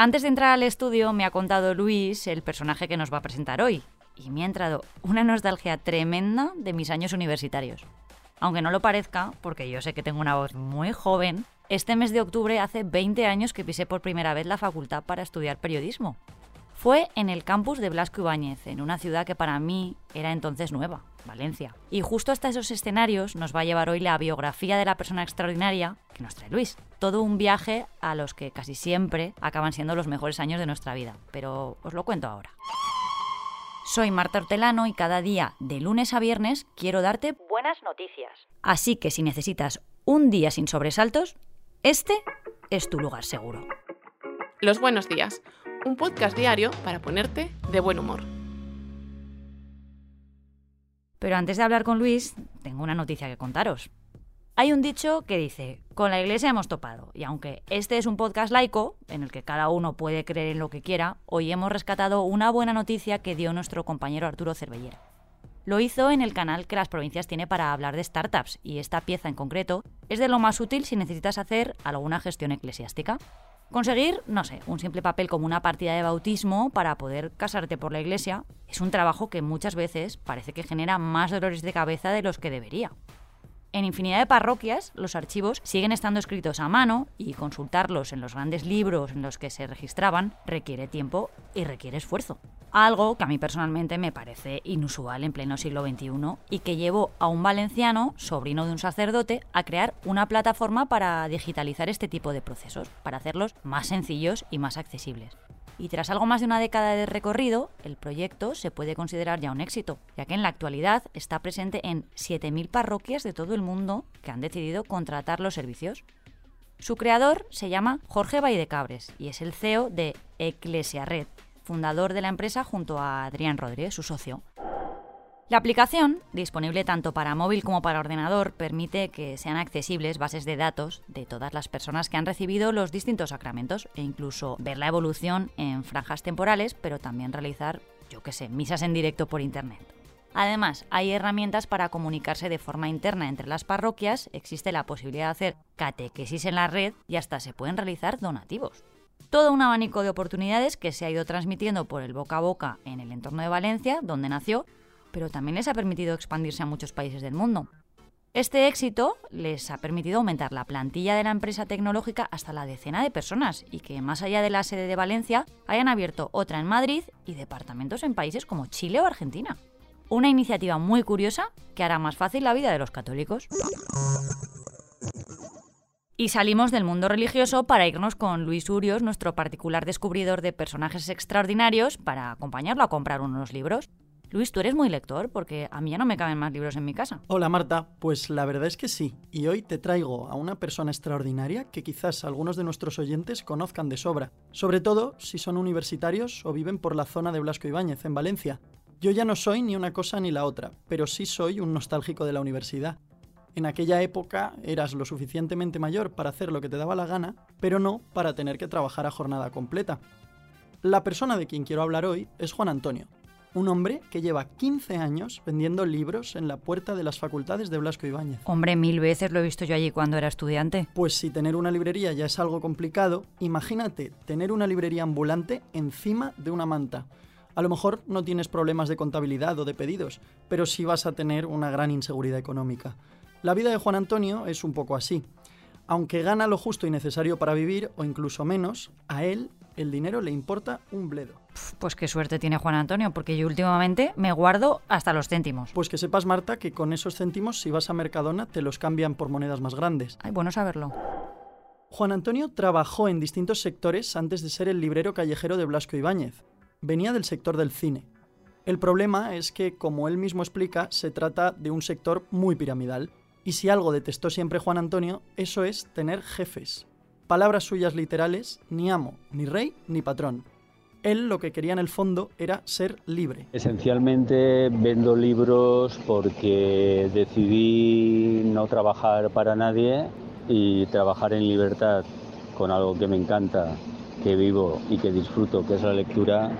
Antes de entrar al estudio me ha contado Luis el personaje que nos va a presentar hoy y me ha entrado una nostalgia tremenda de mis años universitarios. Aunque no lo parezca, porque yo sé que tengo una voz muy joven, este mes de octubre hace 20 años que pisé por primera vez la facultad para estudiar periodismo. Fue en el campus de Blasco Ibáñez, en una ciudad que para mí era entonces nueva, Valencia. Y justo hasta esos escenarios nos va a llevar hoy la biografía de la persona extraordinaria que nos trae Luis. Todo un viaje a los que casi siempre acaban siendo los mejores años de nuestra vida. Pero os lo cuento ahora. Soy Marta Hortelano y cada día, de lunes a viernes, quiero darte buenas noticias. Así que si necesitas un día sin sobresaltos, este es tu lugar seguro. Los buenos días, un podcast diario para ponerte de buen humor. Pero antes de hablar con Luis, tengo una noticia que contaros. Hay un dicho que dice, con la iglesia hemos topado, y aunque este es un podcast laico, en el que cada uno puede creer en lo que quiera, hoy hemos rescatado una buena noticia que dio nuestro compañero Arturo Cervellera. Lo hizo en el canal que las provincias tiene para hablar de startups, y esta pieza en concreto es de lo más útil si necesitas hacer alguna gestión eclesiástica. Conseguir, no sé, un simple papel como una partida de bautismo para poder casarte por la iglesia es un trabajo que muchas veces parece que genera más dolores de cabeza de los que debería. En infinidad de parroquias, los archivos siguen estando escritos a mano y consultarlos en los grandes libros en los que se registraban requiere tiempo y requiere esfuerzo. Algo que a mí personalmente me parece inusual en pleno siglo XXI y que llevó a un valenciano, sobrino de un sacerdote, a crear una plataforma para digitalizar este tipo de procesos, para hacerlos más sencillos y más accesibles. Y tras algo más de una década de recorrido, el proyecto se puede considerar ya un éxito, ya que en la actualidad está presente en 7.000 parroquias de todo el mundo que han decidido contratar los servicios. Su creador se llama Jorge Baidecabres y es el CEO de Eclesia Red, fundador de la empresa junto a Adrián Rodríguez, su socio. La aplicación, disponible tanto para móvil como para ordenador, permite que sean accesibles bases de datos de todas las personas que han recibido los distintos sacramentos e incluso ver la evolución en franjas temporales, pero también realizar, yo qué sé, misas en directo por Internet. Además, hay herramientas para comunicarse de forma interna entre las parroquias, existe la posibilidad de hacer catequesis en la red y hasta se pueden realizar donativos todo un abanico de oportunidades que se ha ido transmitiendo por el boca a boca en el entorno de Valencia, donde nació, pero también les ha permitido expandirse a muchos países del mundo. Este éxito les ha permitido aumentar la plantilla de la empresa tecnológica hasta la decena de personas y que más allá de la sede de Valencia hayan abierto otra en Madrid y departamentos en países como Chile o Argentina. Una iniciativa muy curiosa que hará más fácil la vida de los católicos. Y salimos del mundo religioso para irnos con Luis Urios, nuestro particular descubridor de personajes extraordinarios, para acompañarlo a comprar unos libros. Luis, tú eres muy lector porque a mí ya no me caben más libros en mi casa. Hola Marta, pues la verdad es que sí. Y hoy te traigo a una persona extraordinaria que quizás algunos de nuestros oyentes conozcan de sobra. Sobre todo si son universitarios o viven por la zona de Blasco Ibáñez, en Valencia. Yo ya no soy ni una cosa ni la otra, pero sí soy un nostálgico de la universidad. En aquella época eras lo suficientemente mayor para hacer lo que te daba la gana, pero no para tener que trabajar a jornada completa. La persona de quien quiero hablar hoy es Juan Antonio, un hombre que lleva 15 años vendiendo libros en la puerta de las facultades de Blasco Ibáñez. Hombre, mil veces lo he visto yo allí cuando era estudiante. Pues si tener una librería ya es algo complicado, imagínate tener una librería ambulante encima de una manta. A lo mejor no tienes problemas de contabilidad o de pedidos, pero sí vas a tener una gran inseguridad económica. La vida de Juan Antonio es un poco así. Aunque gana lo justo y necesario para vivir, o incluso menos, a él el dinero le importa un bledo. Pues qué suerte tiene Juan Antonio, porque yo últimamente me guardo hasta los céntimos. Pues que sepas, Marta, que con esos céntimos, si vas a Mercadona, te los cambian por monedas más grandes. Ay, bueno saberlo. Juan Antonio trabajó en distintos sectores antes de ser el librero callejero de Blasco Ibáñez. Venía del sector del cine. El problema es que, como él mismo explica, se trata de un sector muy piramidal. Y si algo detestó siempre Juan Antonio, eso es tener jefes. Palabras suyas literales, ni amo, ni rey, ni patrón. Él lo que quería en el fondo era ser libre. Esencialmente vendo libros porque decidí no trabajar para nadie y trabajar en libertad con algo que me encanta, que vivo y que disfruto, que es la lectura,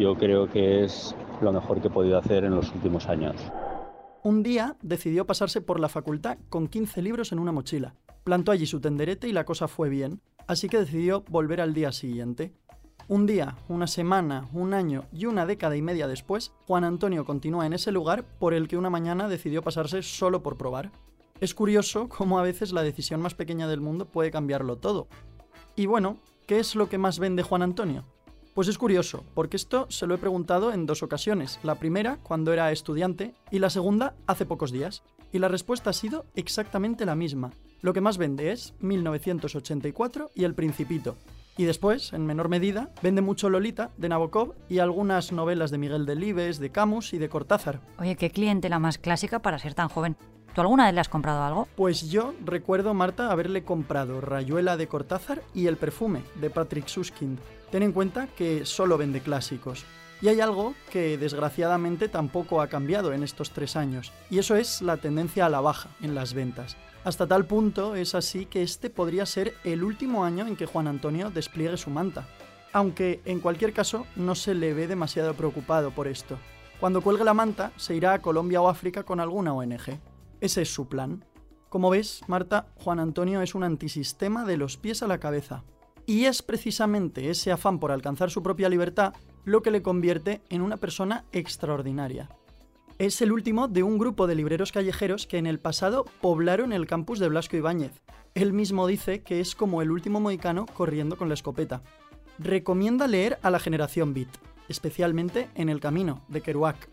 yo creo que es lo mejor que he podido hacer en los últimos años. Un día decidió pasarse por la facultad con 15 libros en una mochila. Plantó allí su tenderete y la cosa fue bien, así que decidió volver al día siguiente. Un día, una semana, un año y una década y media después, Juan Antonio continúa en ese lugar por el que una mañana decidió pasarse solo por probar. Es curioso cómo a veces la decisión más pequeña del mundo puede cambiarlo todo. Y bueno, ¿qué es lo que más vende Juan Antonio? Pues es curioso, porque esto se lo he preguntado en dos ocasiones. La primera, cuando era estudiante, y la segunda, hace pocos días. Y la respuesta ha sido exactamente la misma. Lo que más vende es 1984 y El Principito. Y después, en menor medida, vende mucho Lolita de Nabokov y algunas novelas de Miguel Delibes, de Camus y de Cortázar. Oye, qué cliente la más clásica para ser tan joven. ¿Tú alguna vez le has comprado algo? Pues yo recuerdo, Marta, haberle comprado Rayuela de Cortázar y El perfume de Patrick Suskind. Ten en cuenta que solo vende clásicos. Y hay algo que desgraciadamente tampoco ha cambiado en estos tres años, y eso es la tendencia a la baja en las ventas. Hasta tal punto es así que este podría ser el último año en que Juan Antonio despliegue su manta. Aunque en cualquier caso no se le ve demasiado preocupado por esto. Cuando cuelgue la manta se irá a Colombia o África con alguna ONG. Ese es su plan. Como ves, Marta, Juan Antonio es un antisistema de los pies a la cabeza. Y es precisamente ese afán por alcanzar su propia libertad lo que le convierte en una persona extraordinaria. Es el último de un grupo de libreros callejeros que en el pasado poblaron el campus de Blasco Ibáñez. Él mismo dice que es como el último mohicano corriendo con la escopeta. Recomienda leer a la generación Beat, especialmente en El Camino, de Kerouac.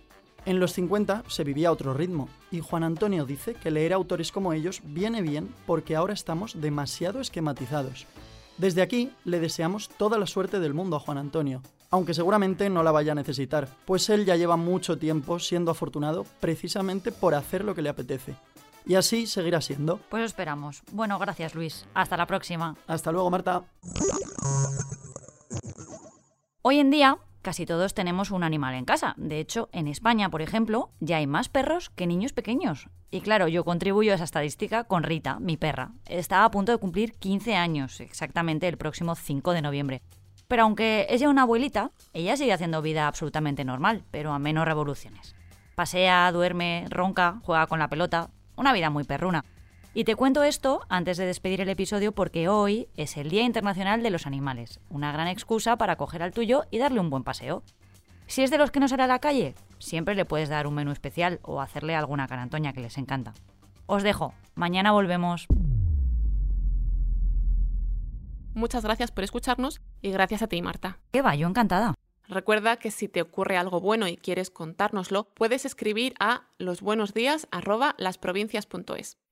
En los 50 se vivía otro ritmo, y Juan Antonio dice que leer autores como ellos viene bien porque ahora estamos demasiado esquematizados. Desde aquí le deseamos toda la suerte del mundo a Juan Antonio, aunque seguramente no la vaya a necesitar, pues él ya lleva mucho tiempo siendo afortunado precisamente por hacer lo que le apetece. Y así seguirá siendo. Pues esperamos. Bueno, gracias Luis. Hasta la próxima. Hasta luego, Marta. Hoy en día, casi todos tenemos un animal en casa. De hecho, en España, por ejemplo, ya hay más perros que niños pequeños. Y claro, yo contribuyo a esa estadística con Rita, mi perra. Está a punto de cumplir 15 años, exactamente el próximo 5 de noviembre. Pero aunque es ya una abuelita, ella sigue haciendo vida absolutamente normal, pero a menos revoluciones. Pasea, duerme, ronca, juega con la pelota, una vida muy perruna. Y te cuento esto antes de despedir el episodio porque hoy es el Día Internacional de los Animales, una gran excusa para coger al tuyo y darle un buen paseo. Si es de los que no sale a la calle, siempre le puedes dar un menú especial o hacerle alguna carantoña que les encanta. Os dejo, mañana volvemos. Muchas gracias por escucharnos y gracias a ti, Marta. ¿Qué va? Yo encantada. Recuerda que si te ocurre algo bueno y quieres contárnoslo, puedes escribir a losbuenosdías@lasprovincias.es.